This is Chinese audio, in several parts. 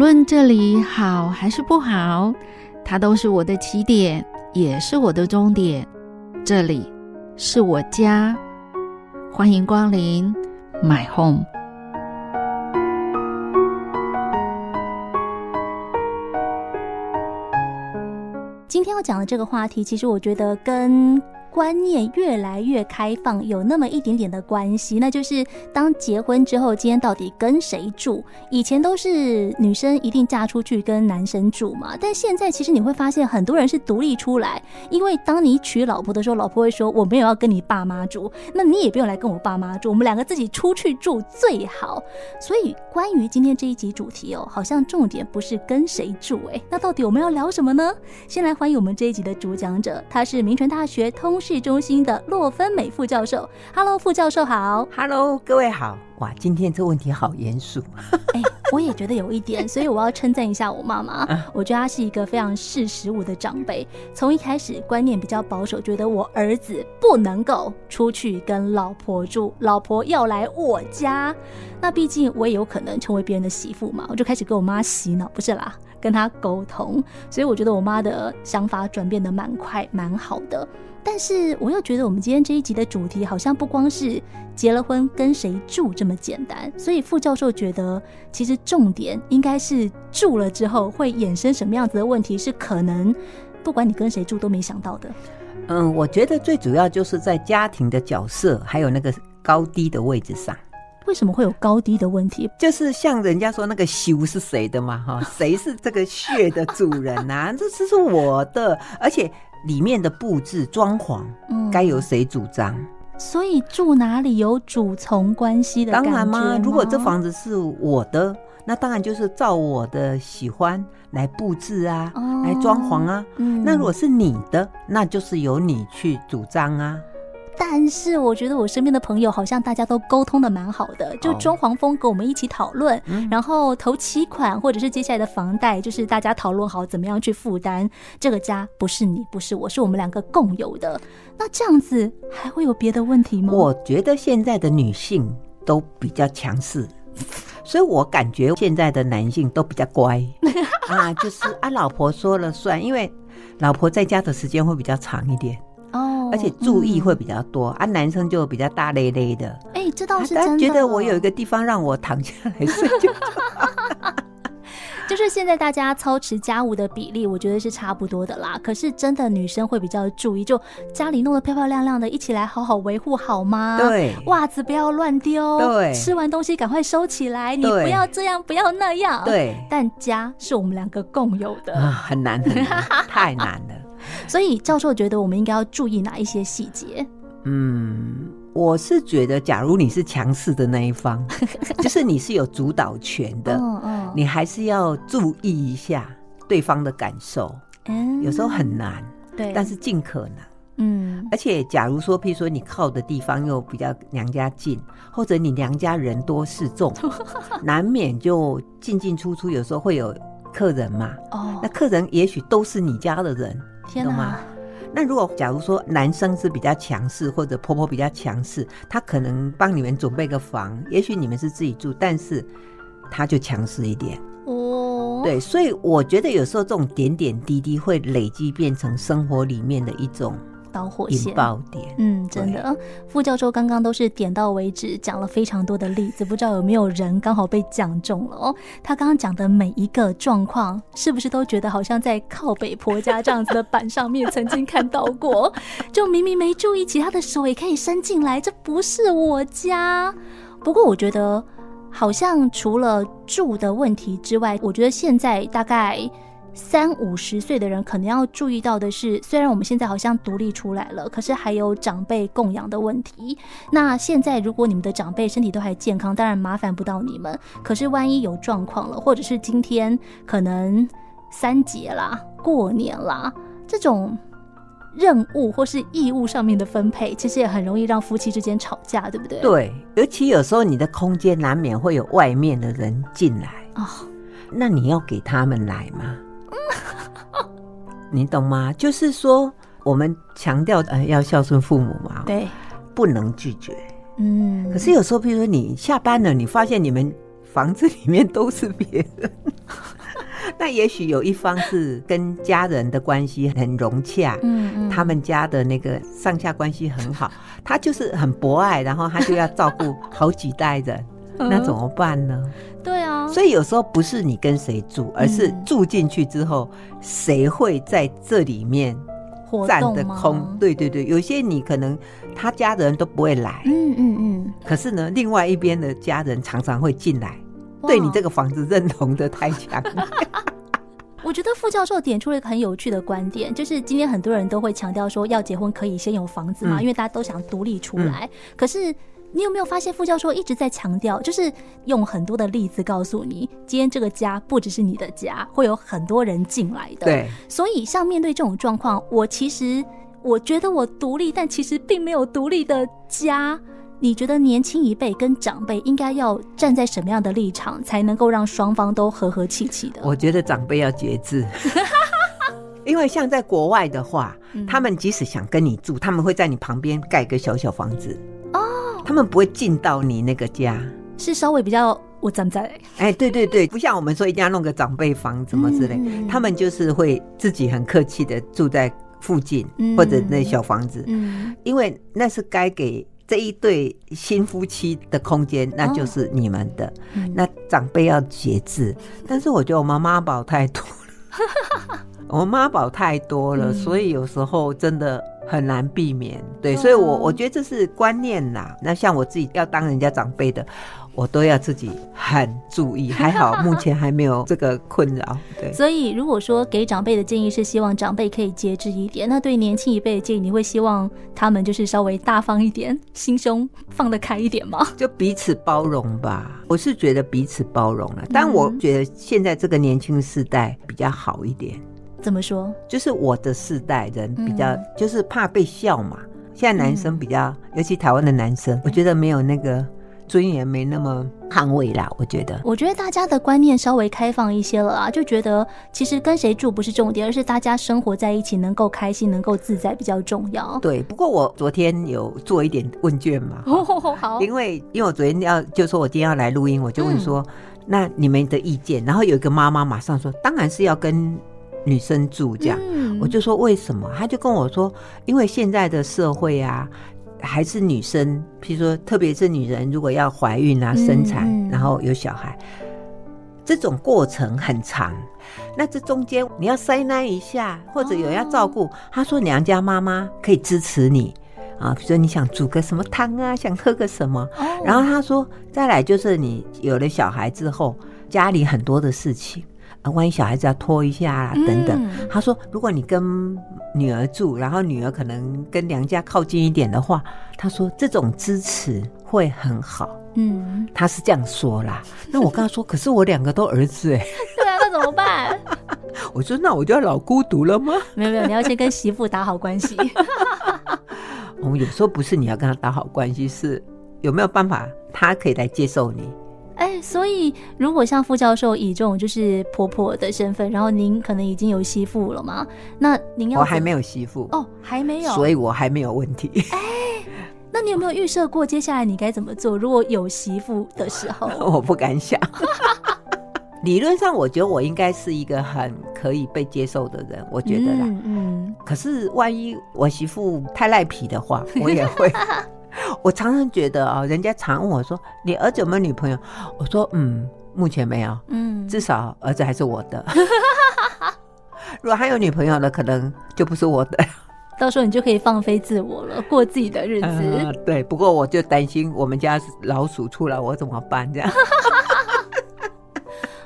论这里好还是不好，它都是我的起点，也是我的终点。这里是我家，欢迎光临，My Home。今天要讲的这个话题，其实我觉得跟观念越来越开放，有那么一点点的关系，那就是当结婚之后，今天到底跟谁住？以前都是女生一定嫁出去跟男生住嘛，但现在其实你会发现很多人是独立出来，因为当你娶老婆的时候，老婆会说我没有要跟你爸妈住，那你也不用来跟我爸妈住，我们两个自己出去住最好。所以关于今天这一集主题哦，好像重点不是跟谁住，哎，那到底我们要聊什么呢？先来欢迎我们这一集的主讲者，他是铭传大学通。市中心的洛芬美副教授，Hello，副教授好，Hello，各位好，哇，今天这问题好严肃，哎、欸，我也觉得有一点，所以我要称赞一下我妈妈，我觉得她是一个非常识时务的长辈，从一开始观念比较保守，觉得我儿子不能够出去跟老婆住，老婆要来我家，那毕竟我也有可能成为别人的媳妇嘛，我就开始跟我妈洗脑，不是啦，跟她沟通，所以我觉得我妈的想法转变的蛮快，蛮好的。但是我又觉得，我们今天这一集的主题好像不光是结了婚跟谁住这么简单，所以副教授觉得，其实重点应该是住了之后会衍生什么样子的问题，是可能不管你跟谁住都没想到的。嗯，我觉得最主要就是在家庭的角色，还有那个高低的位置上。为什么会有高低的问题？就是像人家说那个修是谁的嘛，哈，谁是这个穴的主人啊？这这是我的，而且。里面的布置装潢，嗯，该由谁主张？所以住哪里有主从关系的？当然嘛，如果这房子是我的，那当然就是照我的喜欢来布置啊，哦、来装潢啊。嗯、那如果是你的，那就是由你去主张啊。但是我觉得我身边的朋友好像大家都沟通的蛮好的，就装潢风格我们一起讨论，哦、然后头期款或者是接下来的房贷，就是大家讨论好怎么样去负担。这个家不是你，不是我，是我们两个共有的。那这样子还会有别的问题吗？我觉得现在的女性都比较强势，所以我感觉现在的男性都比较乖 啊，就是啊，老婆说了算，因为老婆在家的时间会比较长一点。而且注意会比较多、嗯、啊，男生就比较大咧咧的。哎、欸，这倒是真的。他觉得我有一个地方让我躺下来睡觉。就是现在大家操持家务的比例，我觉得是差不多的啦。可是真的女生会比较注意，就家里弄得漂漂亮亮的，一起来好好维护好吗？对，袜子不要乱丢。对，吃完东西赶快收起来，你不要这样，不要那样。对，但家是我们两个共有的，啊、很难很难，太难了。所以教授觉得我们应该要注意哪一些细节？嗯，我是觉得，假如你是强势的那一方，就是你是有主导权的，嗯嗯，你还是要注意一下对方的感受。嗯，有时候很难，对，但是尽可能。嗯，而且假如说，譬如说你靠的地方又比较娘家近，或者你娘家人多势众，难免就进进出出，有时候会有客人嘛。哦，那客人也许都是你家的人。天哪，懂吗？那如果假如说男生是比较强势，或者婆婆比较强势，他可能帮你们准备个房，也许你们是自己住，但是他就强势一点哦。对，所以我觉得有时候这种点点滴滴会累积变成生活里面的一种。导火线，引爆点，嗯，真的，副教授刚刚都是点到为止，讲了非常多的例子，不知道有没有人刚好被讲中了哦。他刚刚讲的每一个状况，是不是都觉得好像在靠北婆家这样子的板上面曾经看到过？就明明没注意，其他的手也可以伸进来，这不是我家。不过我觉得，好像除了住的问题之外，我觉得现在大概。三五十岁的人可能要注意到的是，虽然我们现在好像独立出来了，可是还有长辈供养的问题。那现在如果你们的长辈身体都还健康，当然麻烦不到你们。可是万一有状况了，或者是今天可能三节啦、过年啦，这种任务或是义务上面的分配，其实也很容易让夫妻之间吵架，对不对？对，尤其有时候你的空间难免会有外面的人进来哦，那你要给他们来吗？你懂吗？就是说，我们强调呃要孝顺父母嘛，对，不能拒绝。嗯，可是有时候，比如说你下班了，你发现你们房子里面都是别人，那也许有一方是跟家人的关系很融洽，嗯嗯，他们家的那个上下关系很好，他就是很博爱，然后他就要照顾好几代人，那怎么办呢？对啊，所以有时候不是你跟谁住，而是住进去之后，谁会在这里面占的空？对对对，有些你可能他家的人都不会来，嗯嗯嗯，可是呢，另外一边的家人常常会进来，对你这个房子认同的太强。我觉得副教授点出了一个很有趣的观点，就是今天很多人都会强调说，要结婚可以先有房子嘛，嗯、因为大家都想独立出来。嗯、可是你有没有发现，副教授一直在强调，就是用很多的例子告诉你，今天这个家不只是你的家，会有很多人进来的。对，所以像面对这种状况，我其实我觉得我独立，但其实并没有独立的家。你觉得年轻一辈跟长辈应该要站在什么样的立场，才能够让双方都和和气气的？我觉得长辈要节制，因为像在国外的话，嗯、他们即使想跟你住，他们会在你旁边盖个小小房子哦，他们不会进到你那个家，是稍微比较我站在。哎，对对对，不像我们说一定要弄个长辈房怎么之类，嗯、他们就是会自己很客气的住在附近、嗯、或者那小房子，嗯，因为那是该给。这一对新夫妻的空间，那就是你们的。哦嗯、那长辈要节制，但是我觉得我们妈宝太多了，我们妈宝太多了，嗯、所以有时候真的很难避免。对，所以我我觉得这是观念啦。那像我自己要当人家长辈的。我都要自己很注意，还好目前还没有这个困扰。对，所以如果说给长辈的建议是希望长辈可以节制一点，那对年轻一辈的建议，你会希望他们就是稍微大方一点，心胸放得开一点吗？就彼此包容吧。我是觉得彼此包容了，但我觉得现在这个年轻世代比较好一点。怎么说？就是我的世代人比较，就是怕被笑嘛。现在男生比较，尤其台湾的男生，我觉得没有那个。尊严没那么捍卫啦，我觉得。我觉得大家的观念稍微开放一些了啊，就觉得其实跟谁住不是重点，而是大家生活在一起能够开心、能够自在比较重要。对，不过我昨天有做一点问卷嘛，哦，好，因为因为我昨天要就说我今天要来录音，我就问说，嗯、那你们的意见？然后有一个妈妈马上说，当然是要跟女生住这样。嗯、我就说为什么？他就跟我说，因为现在的社会啊。还是女生，譬如说，特别是女人，如果要怀孕啊、生产，然后有小孩，这种过程很长。那这中间你要塞奶一下，或者有人要照顾，哦、他说娘家妈妈可以支持你啊。比如说你想煮个什么汤啊，想喝个什么，哦、然后他说再来就是你有了小孩之后，家里很多的事情。啊，万一小孩子要拖一下啊，等等。嗯、他说，如果你跟女儿住，然后女儿可能跟娘家靠近一点的话，他说这种支持会很好。嗯，他是这样说啦。那我跟他说，可是我两个都儿子哎。对啊，那怎么办？我说，那我就要老孤独了吗？没有没有，你要先跟媳妇打好关系。我 们有时候不是你要跟他打好关系，是有没有办法他可以来接受你。哎，所以如果像副教授以这种就是婆婆的身份，然后您可能已经有媳妇了吗？那您要我还没有媳妇哦，还没有，所以我还没有问题。哎，那你有没有预设过接下来你该怎么做？如果有媳妇的时候，我不敢想。理论上，我觉得我应该是一个很可以被接受的人，我觉得啦。嗯。嗯，可是万一我媳妇太赖皮的话，我也会。我常常觉得啊，人家常问我说：“你儿子有没有女朋友？”我说：“嗯，目前没有。嗯，至少儿子还是我的。如果还有女朋友了，可能就不是我的。到时候你就可以放飞自我了，过自己的日子。呃、对，不过我就担心我们家老鼠出来，我怎么办？这样。”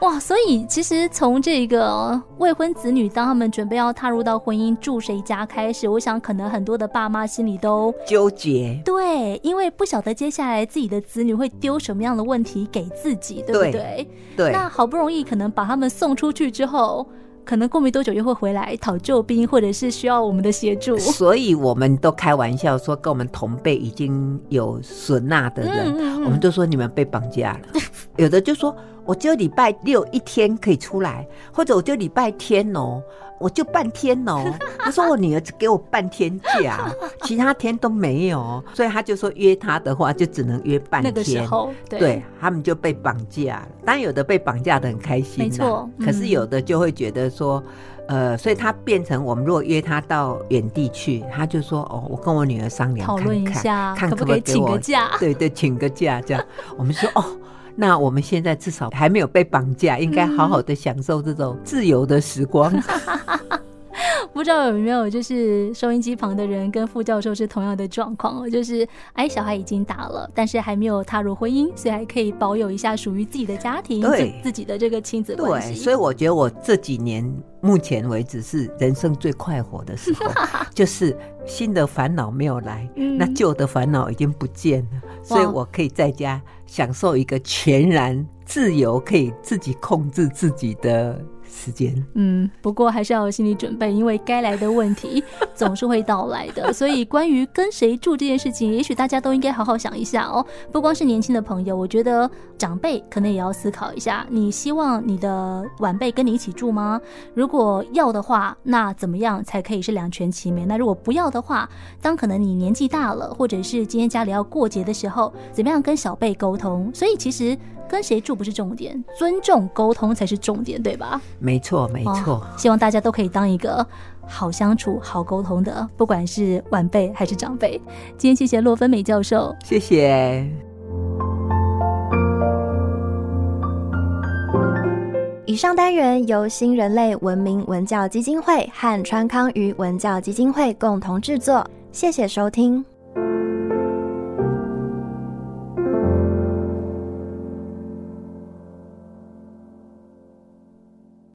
哇，所以其实从这个未婚子女当他们准备要踏入到婚姻住谁家开始，我想可能很多的爸妈心里都纠结。对，因为不晓得接下来自己的子女会丢什么样的问题给自己，对不对？对。对，那好不容易可能把他们送出去之后，可能过没多久又会回来讨救兵，或者是需要我们的协助。所以我们都开玩笑说，跟我们同辈已经有孙纳的人，嗯嗯嗯，我们都说你们被绑架了。有的就说，我就礼拜六一天可以出来，或者我就礼拜天哦，我就半天哦。他说我女儿只给我半天假，其他天都没有，所以他就说约他的话就只能约半天。那个时候，对，对他们就被绑架了。当然有的被绑架的很开心，没错。可是有的就会觉得说。呃，所以他变成我们如果约他到远地去，他就说哦，我跟我女儿商量，讨论一下，看可不可以请个假？对对，请个假这样。我们说哦，那我们现在至少还没有被绑架，应该好好的享受这种自由的时光。不知道有没有就是收音机旁的人跟副教授是同样的状况哦，就是哎，小孩已经大了，但是还没有踏入婚姻，所以还可以保有一下属于自己的家庭，对自己的这个亲子关系。对，所以我觉得我这几年目前为止是人生最快活的时候，就是新的烦恼没有来，嗯、那旧的烦恼已经不见了，所以我可以在家享受一个全然自由，可以自己控制自己的。时间，嗯，不过还是要有心理准备，因为该来的问题 总是会到来的。所以，关于跟谁住这件事情，也许大家都应该好好想一下哦。不光是年轻的朋友，我觉得长辈可能也要思考一下：你希望你的晚辈跟你一起住吗？如果要的话，那怎么样才可以是两全其美？那如果不要的话，当可能你年纪大了，或者是今天家里要过节的时候，怎么样跟小辈沟通？所以，其实。跟谁住不是重点，尊重沟通才是重点，对吧？没错，没错。哦，希望大家都可以当一个好相处、好沟通的，不管是晚辈还是长辈。今天谢谢洛芬美教授，谢谢。以上单元由新人类文明文教基金会和川康鱼文教基金会共同制作，谢谢收听。